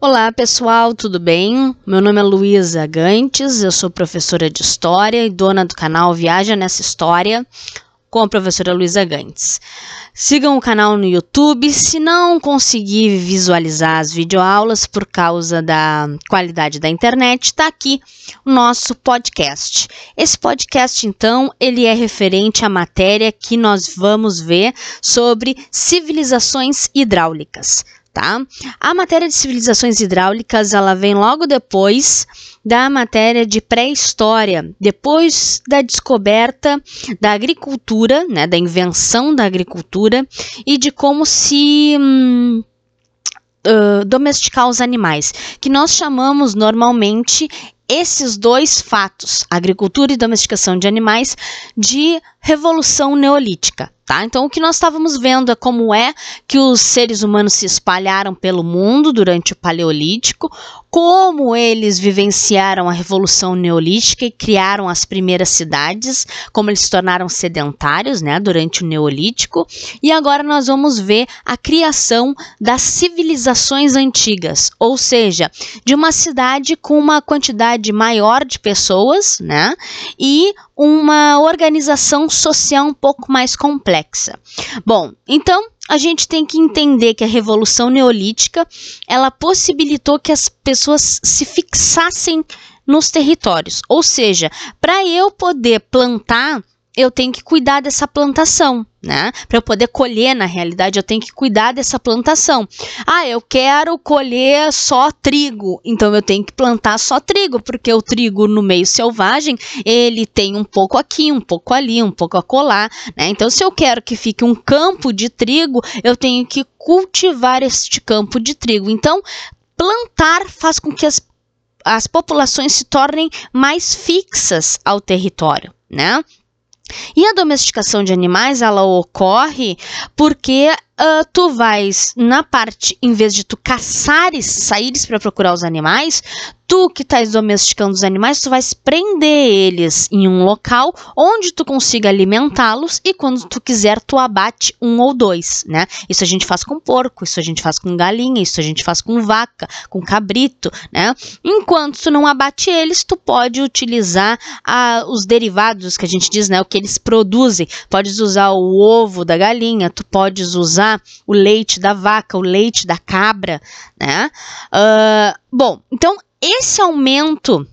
Olá pessoal, tudo bem? Meu nome é Luísa Gantes, eu sou professora de História e dona do canal Viaja Nessa História com a professora Luísa Gantes. Sigam o canal no YouTube. Se não conseguir visualizar as videoaulas por causa da qualidade da internet, está aqui o nosso podcast. Esse podcast, então, ele é referente à matéria que nós vamos ver sobre civilizações hidráulicas tá? A matéria de civilizações hidráulicas, ela vem logo depois da matéria de pré-história, depois da descoberta da agricultura, né, da invenção da agricultura e de como se hum, uh, domesticar os animais, que nós chamamos normalmente esses dois fatos, agricultura e domesticação de animais, de revolução neolítica. Tá? Então, o que nós estávamos vendo é como é que os seres humanos se espalharam pelo mundo durante o Paleolítico, como eles vivenciaram a Revolução Neolítica e criaram as primeiras cidades, como eles se tornaram sedentários né, durante o Neolítico, e agora nós vamos ver a criação das civilizações antigas, ou seja, de uma cidade com uma quantidade maior de pessoas né, e uma organização social um pouco mais complexa. Bom, então a gente tem que entender que a revolução neolítica ela possibilitou que as pessoas se fixassem nos territórios, ou seja, para eu poder plantar eu tenho que cuidar dessa plantação, né? Para eu poder colher, na realidade, eu tenho que cuidar dessa plantação. Ah, eu quero colher só trigo, então eu tenho que plantar só trigo, porque o trigo no meio selvagem, ele tem um pouco aqui, um pouco ali, um pouco acolá, né? Então, se eu quero que fique um campo de trigo, eu tenho que cultivar este campo de trigo. Então, plantar faz com que as as populações se tornem mais fixas ao território, né? E a domesticação de animais, ela ocorre porque uh, tu vais na parte, em vez de tu caçares, saíres para procurar os animais, tu que estás domesticando os animais, tu vais prender eles em um local onde tu consiga alimentá-los e quando tu quiser tu abate um ou dois, né? Isso a gente faz com porco, isso a gente faz com galinha, isso a gente faz com vaca, com cabrito, né? Enquanto tu não abate eles, tu pode utilizar ah, os derivados que a gente diz, né? O que eles produzem. Podes usar o ovo da galinha, tu podes usar o leite da vaca, o leite da cabra, né? Uh, bom, então esse aumento,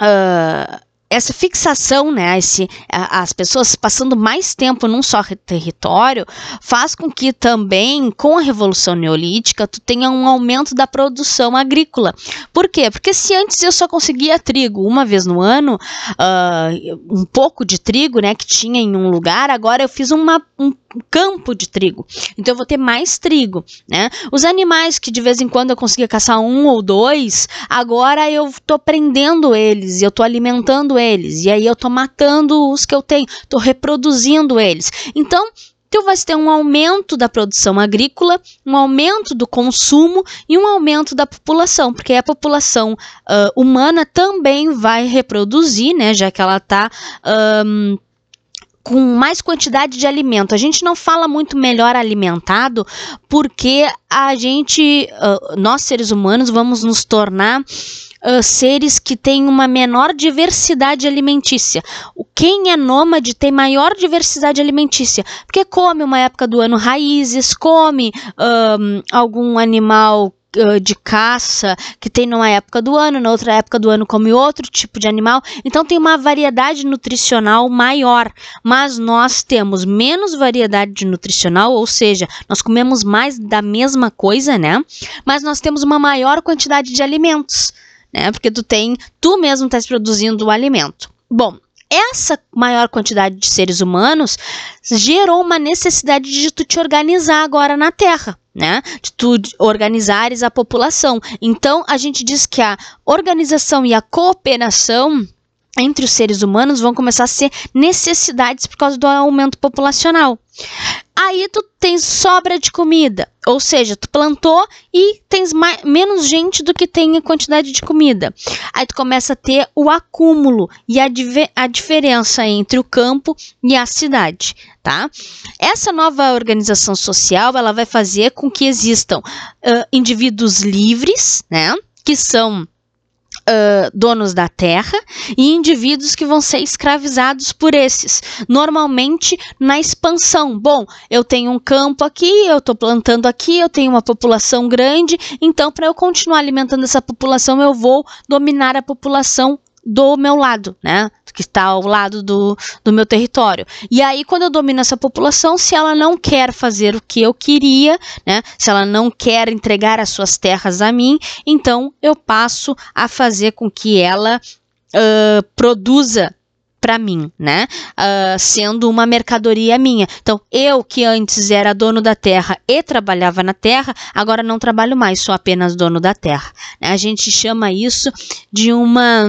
uh, essa fixação, né, esse, as pessoas passando mais tempo num só território, faz com que também, com a Revolução Neolítica, tu tenha um aumento da produção agrícola. Por quê? Porque se antes eu só conseguia trigo uma vez no ano, uh, um pouco de trigo, né, que tinha em um lugar, agora eu fiz uma, um campo de trigo. Então eu vou ter mais trigo, né? Os animais que de vez em quando eu conseguia caçar um ou dois, agora eu tô prendendo eles, eu tô alimentando eles, e aí eu tô matando os que eu tenho, tô reproduzindo eles. Então, tu vai ter um aumento da produção agrícola, um aumento do consumo e um aumento da população, porque a população uh, humana também vai reproduzir, né, já que ela está um, com mais quantidade de alimento. A gente não fala muito melhor alimentado porque a gente, uh, nós seres humanos, vamos nos tornar Uh, seres que têm uma menor diversidade alimentícia. Quem é nômade tem maior diversidade alimentícia, porque come uma época do ano raízes, come um, algum animal de caça que tem numa época do ano, na outra época do ano come outro tipo de animal. Então tem uma variedade nutricional maior, mas nós temos menos variedade nutricional, ou seja, nós comemos mais da mesma coisa, né? Mas nós temos uma maior quantidade de alimentos, né? Porque tu tem, tu mesmo estás produzindo o alimento. Bom, essa maior quantidade de seres humanos gerou uma necessidade de tu te organizar agora na Terra. Né, de tu organizares a população. Então, a gente diz que a organização e a cooperação entre os seres humanos vão começar a ser necessidades por causa do aumento populacional. Aí tu tens sobra de comida, ou seja, tu plantou e tens mais, menos gente do que tem a quantidade de comida. Aí tu começa a ter o acúmulo e a, a diferença entre o campo e a cidade, tá? Essa nova organização social, ela vai fazer com que existam uh, indivíduos livres, né? Que são uh, donos da terra e indivíduos que vão ser escravizados por esses, normalmente na expansão. Bom, eu tenho um campo aqui, eu estou plantando aqui, eu tenho uma população grande, então para eu continuar alimentando essa população, eu vou dominar a população do meu lado, né? Que está ao lado do, do meu território. E aí, quando eu domino essa população, se ela não quer fazer o que eu queria, né? Se ela não quer entregar as suas terras a mim, então eu passo a fazer com que ela uh, produza para mim, né? Uh, sendo uma mercadoria minha. Então, eu que antes era dono da terra e trabalhava na terra, agora não trabalho mais, sou apenas dono da terra. Né? A gente chama isso de uma.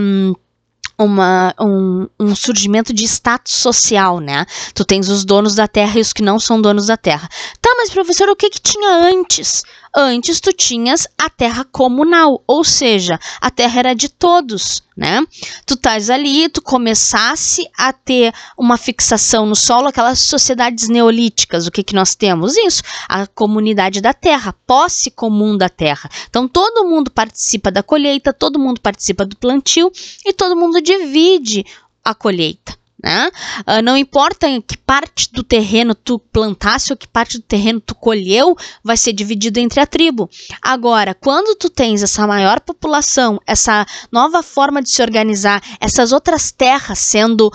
Uma, um, um, surgimento de status social, né? Tu tens os donos da terra e os que não são donos da terra. Tá, mas professor, o que que tinha antes? Antes tu tinhas a terra comunal, ou seja, a terra era de todos, né? Tu estás ali, tu começasse a ter uma fixação no solo, aquelas sociedades neolíticas, o que que nós temos? Isso, a comunidade da terra, posse comum da terra. Então todo mundo participa da colheita, todo mundo participa do plantio e todo mundo divide a colheita. Né? Uh, não importa que parte do terreno tu plantasse ou que parte do terreno tu colheu, vai ser dividido entre a tribo. Agora, quando tu tens essa maior população, essa nova forma de se organizar, essas outras terras sendo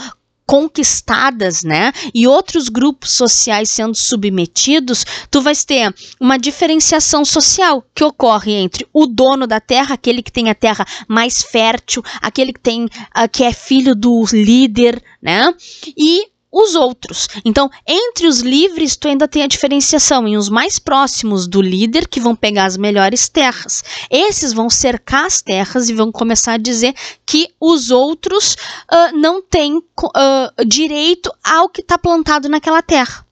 conquistadas, né? E outros grupos sociais sendo submetidos, tu vais ter uma diferenciação social que ocorre entre o dono da terra, aquele que tem a terra mais fértil, aquele que tem uh, que é filho do líder, né? E os outros. Então, entre os livres, tu ainda tem a diferenciação em os mais próximos do líder, que vão pegar as melhores terras. Esses vão cercar as terras e vão começar a dizer que os outros uh, não têm uh, direito ao que está plantado naquela terra.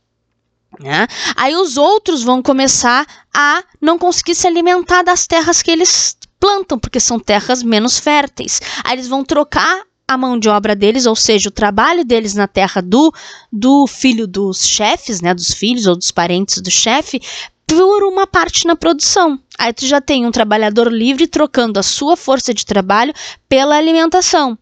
Né? Aí os outros vão começar a não conseguir se alimentar das terras que eles plantam, porque são terras menos férteis. Aí eles vão trocar a mão de obra deles, ou seja, o trabalho deles na terra do, do filho dos chefes, né, dos filhos ou dos parentes do chefe, por uma parte na produção. Aí tu já tem um trabalhador livre trocando a sua força de trabalho pela alimentação.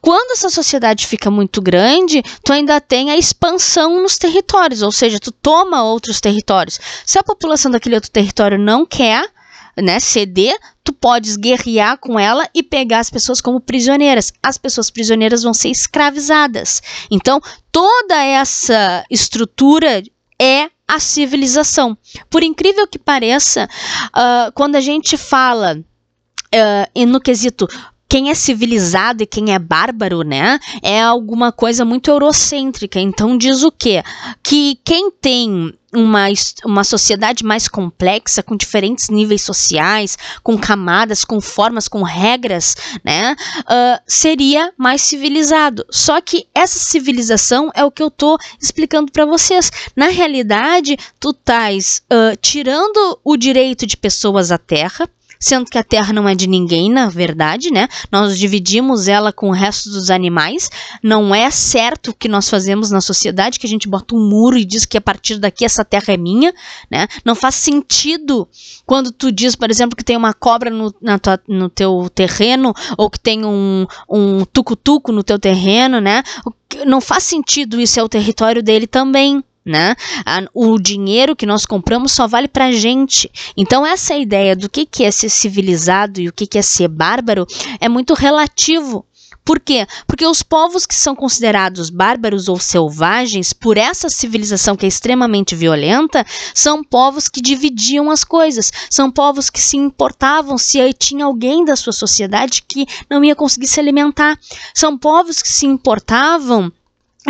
Quando essa sociedade fica muito grande, tu ainda tem a expansão nos territórios, ou seja, tu toma outros territórios. Se a população daquele outro território não quer, né, ceder, podes guerrear com ela e pegar as pessoas como prisioneiras. As pessoas prisioneiras vão ser escravizadas. Então, toda essa estrutura é a civilização. Por incrível que pareça, uh, quando a gente fala uh, no quesito quem é civilizado e quem é bárbaro, né? É alguma coisa muito eurocêntrica. Então diz o quê? Que quem tem uma, uma sociedade mais complexa, com diferentes níveis sociais, com camadas, com formas, com regras, né? Uh, seria mais civilizado. Só que essa civilização é o que eu tô explicando para vocês. Na realidade, tu estás uh, tirando o direito de pessoas à terra, sendo que a Terra não é de ninguém, na verdade, né? Nós dividimos ela com o resto dos animais. Não é certo o que nós fazemos na sociedade, que a gente bota um muro e diz que a partir daqui essa terra é minha, né? Não faz sentido quando tu diz, por exemplo, que tem uma cobra no, tua, no teu terreno ou que tem um, um tucutuco no teu terreno, né? Não faz sentido isso, é o território dele também né? O dinheiro que nós compramos só vale para gente. Então essa ideia do que, que é ser civilizado e o que, que é ser bárbaro é muito relativo. Por quê? Porque os povos que são considerados bárbaros ou selvagens por essa civilização que é extremamente violenta são povos que dividiam as coisas, são povos que se importavam se tinha alguém da sua sociedade que não ia conseguir se alimentar, são povos que se importavam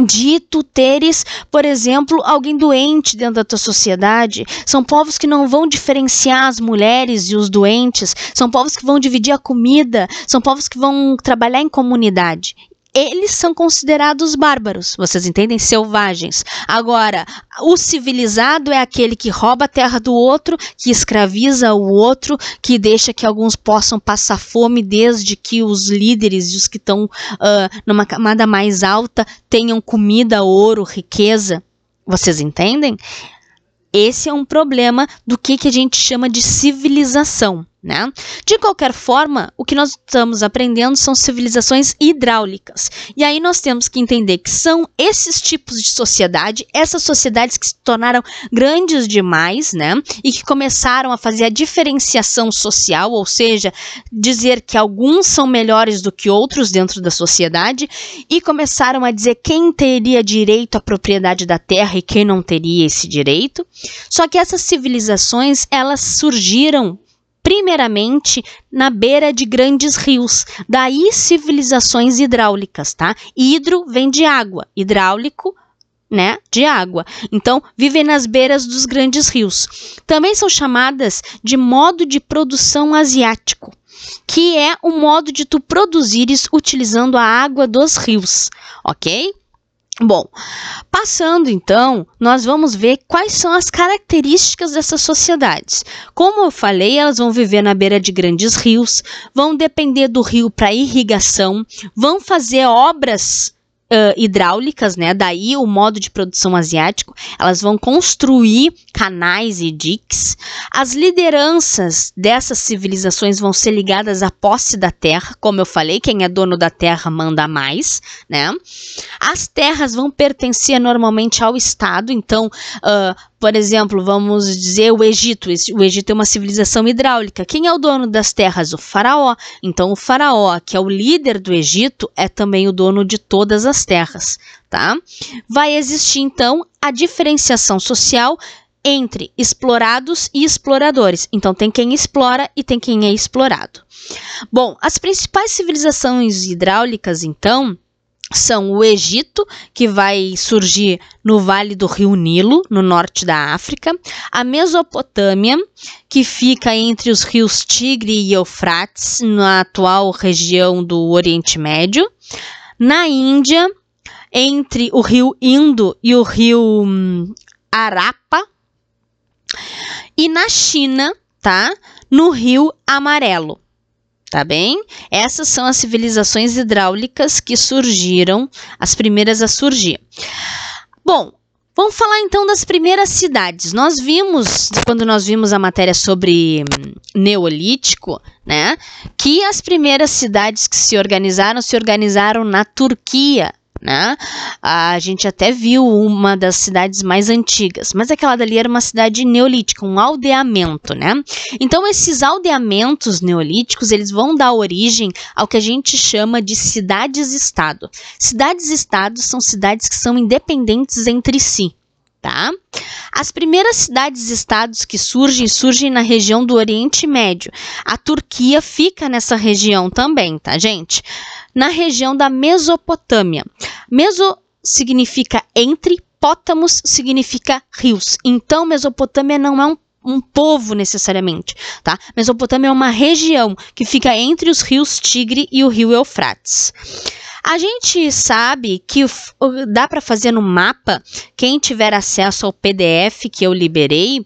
de tu teres, por exemplo, alguém doente dentro da tua sociedade. São povos que não vão diferenciar as mulheres e os doentes. São povos que vão dividir a comida. São povos que vão trabalhar em comunidade. Eles são considerados bárbaros, vocês entendem? Selvagens. Agora, o civilizado é aquele que rouba a terra do outro, que escraviza o outro, que deixa que alguns possam passar fome, desde que os líderes e os que estão uh, numa camada mais alta tenham comida, ouro, riqueza. Vocês entendem? Esse é um problema do que, que a gente chama de civilização. Né? De qualquer forma, o que nós estamos aprendendo são civilizações hidráulicas. E aí nós temos que entender que são esses tipos de sociedade, essas sociedades que se tornaram grandes demais, né? E que começaram a fazer a diferenciação social, ou seja, dizer que alguns são melhores do que outros dentro da sociedade, e começaram a dizer quem teria direito à propriedade da terra e quem não teria esse direito. Só que essas civilizações, elas surgiram primeiramente na beira de grandes rios, daí civilizações hidráulicas, tá? Hidro vem de água, hidráulico né, de água. Então, vivem nas beiras dos grandes rios. Também são chamadas de modo de produção asiático, que é o modo de tu produzires utilizando a água dos rios, ok? Bom, passando então, nós vamos ver quais são as características dessas sociedades. Como eu falei, elas vão viver na beira de grandes rios, vão depender do rio para irrigação, vão fazer obras uh, hidráulicas, né? Daí o modo de produção asiático. Elas vão construir canais e diques. As lideranças dessas civilizações vão ser ligadas à posse da terra, como eu falei, quem é dono da terra manda mais, né? As terras vão pertencer normalmente ao Estado, então uh, por exemplo, vamos dizer o Egito. O Egito é uma civilização hidráulica. Quem é o dono das terras? O faraó. Então, o faraó, que é o líder do Egito, é também o dono de todas as terras, tá? Vai existir então a diferenciação social entre explorados e exploradores. Então, tem quem explora e tem quem é explorado. Bom, as principais civilizações hidráulicas, então, são o Egito, que vai surgir no Vale do Rio Nilo, no norte da África, a Mesopotâmia, que fica entre os rios Tigre e Eufrates, na atual região do Oriente Médio, na Índia, entre o rio Indo e o rio hum, Arapa, e na China, tá? No rio Amarelo tá bem? Essas são as civilizações hidráulicas que surgiram, as primeiras a surgir. Bom, vamos falar então das primeiras cidades. Nós vimos, quando nós vimos a matéria sobre hum, Neolítico, né, que as primeiras cidades que se organizaram se organizaram na Turquia, né? A gente até viu uma das cidades mais antigas, mas aquela dali era uma cidade neolítica, um aldeamento, né? Então esses aldeamentos neolíticos, eles vão dar origem ao que a gente chama de cidades-estado. Cidades-estados são cidades que são independentes entre si, tá? As primeiras cidades-estados que surgem, surgem na região do Oriente Médio. A Turquia fica nessa região também, tá, gente? Na região da Mesopotâmia. Meso significa entre, pótamos significa rios. Então, Mesopotâmia não é um um povo necessariamente, tá? Mesopotâmia é uma região que fica entre os rios Tigre e o rio Eufrates. A gente sabe que dá para fazer no mapa, quem tiver acesso ao PDF que eu liberei,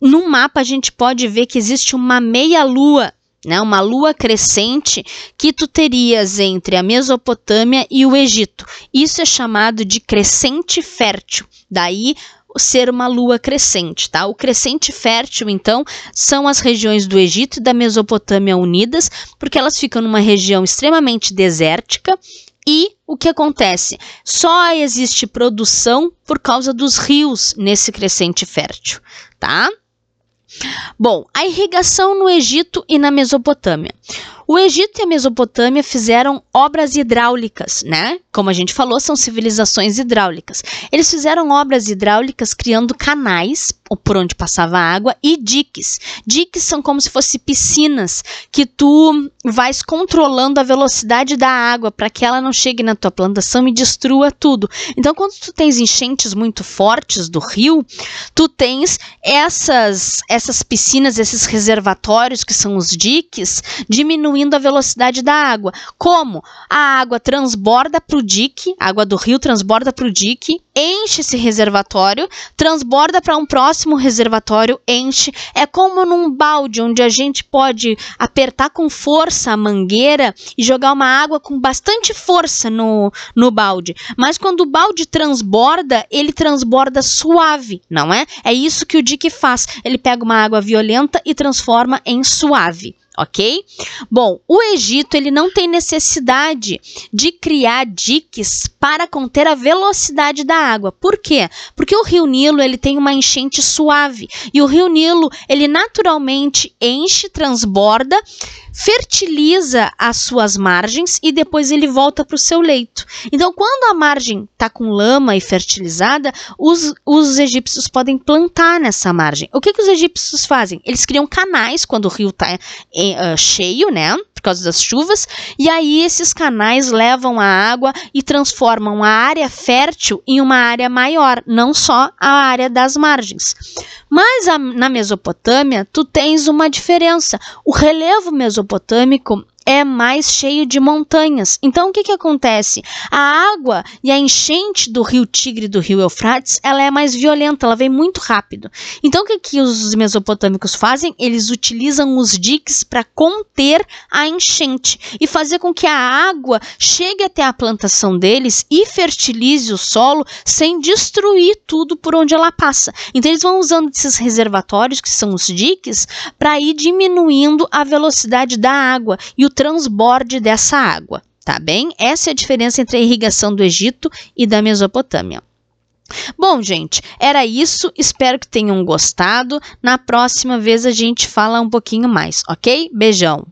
no mapa a gente pode ver que existe uma meia-lua né, uma lua crescente que tu terias entre a Mesopotâmia e o Egito. Isso é chamado de crescente fértil. Daí ser uma lua crescente, tá? O crescente fértil, então, são as regiões do Egito e da Mesopotâmia unidas, porque elas ficam numa região extremamente desértica e o que acontece? Só existe produção por causa dos rios nesse crescente fértil, tá? Bom, a irrigação no Egito e na Mesopotâmia. O Egito e a Mesopotâmia fizeram obras hidráulicas, né? Como a gente falou, são civilizações hidráulicas. Eles fizeram obras hidráulicas criando canais por onde passava a água, e diques. Diques são como se fossem piscinas que tu vais controlando a velocidade da água para que ela não chegue na tua plantação e destrua tudo. Então, quando tu tens enchentes muito fortes do rio, tu tens essas essas piscinas, esses reservatórios que são os diques, diminuindo a velocidade da água. Como a água transborda para o dique, a água do rio transborda para o dique, enche esse reservatório, transborda para um próximo reservatório, enche. É como num balde onde a gente pode apertar com força a mangueira e jogar uma água com bastante força no, no balde. Mas quando o balde transborda, ele transborda suave, não é? É isso que o dique faz. Ele pega uma água violenta e transforma em suave ok? Bom, o Egito ele não tem necessidade de criar diques para conter a velocidade da água. Por quê? Porque o Rio Nilo ele tem uma enchente suave e o Rio Nilo ele naturalmente enche, transborda fertiliza as suas margens e depois ele volta para o seu leito. Então, quando a margem está com lama e fertilizada, os, os egípcios podem plantar nessa margem. O que, que os egípcios fazem? Eles criam canais quando o rio está uh, eh, cheio, né? Por causa das chuvas, e aí esses canais levam a água e transformam a área fértil em uma área maior, não só a área das margens. Mas a, na Mesopotâmia, tu tens uma diferença. O relevo mesopotâmico é mais cheio de montanhas. Então, o que, que acontece? A água e a enchente do rio Tigre e do rio Eufrates, ela é mais violenta, ela vem muito rápido. Então, o que, que os mesopotâmicos fazem? Eles utilizam os diques para conter a enchente e fazer com que a água chegue até a plantação deles e fertilize o solo sem destruir tudo por onde ela passa. Então, eles vão usando esses reservatórios, que são os diques, para ir diminuindo a velocidade da água e o transborde dessa água, tá bem? Essa é a diferença entre a irrigação do Egito e da Mesopotâmia. Bom, gente, era isso. Espero que tenham gostado. Na próxima vez a gente fala um pouquinho mais, ok? Beijão!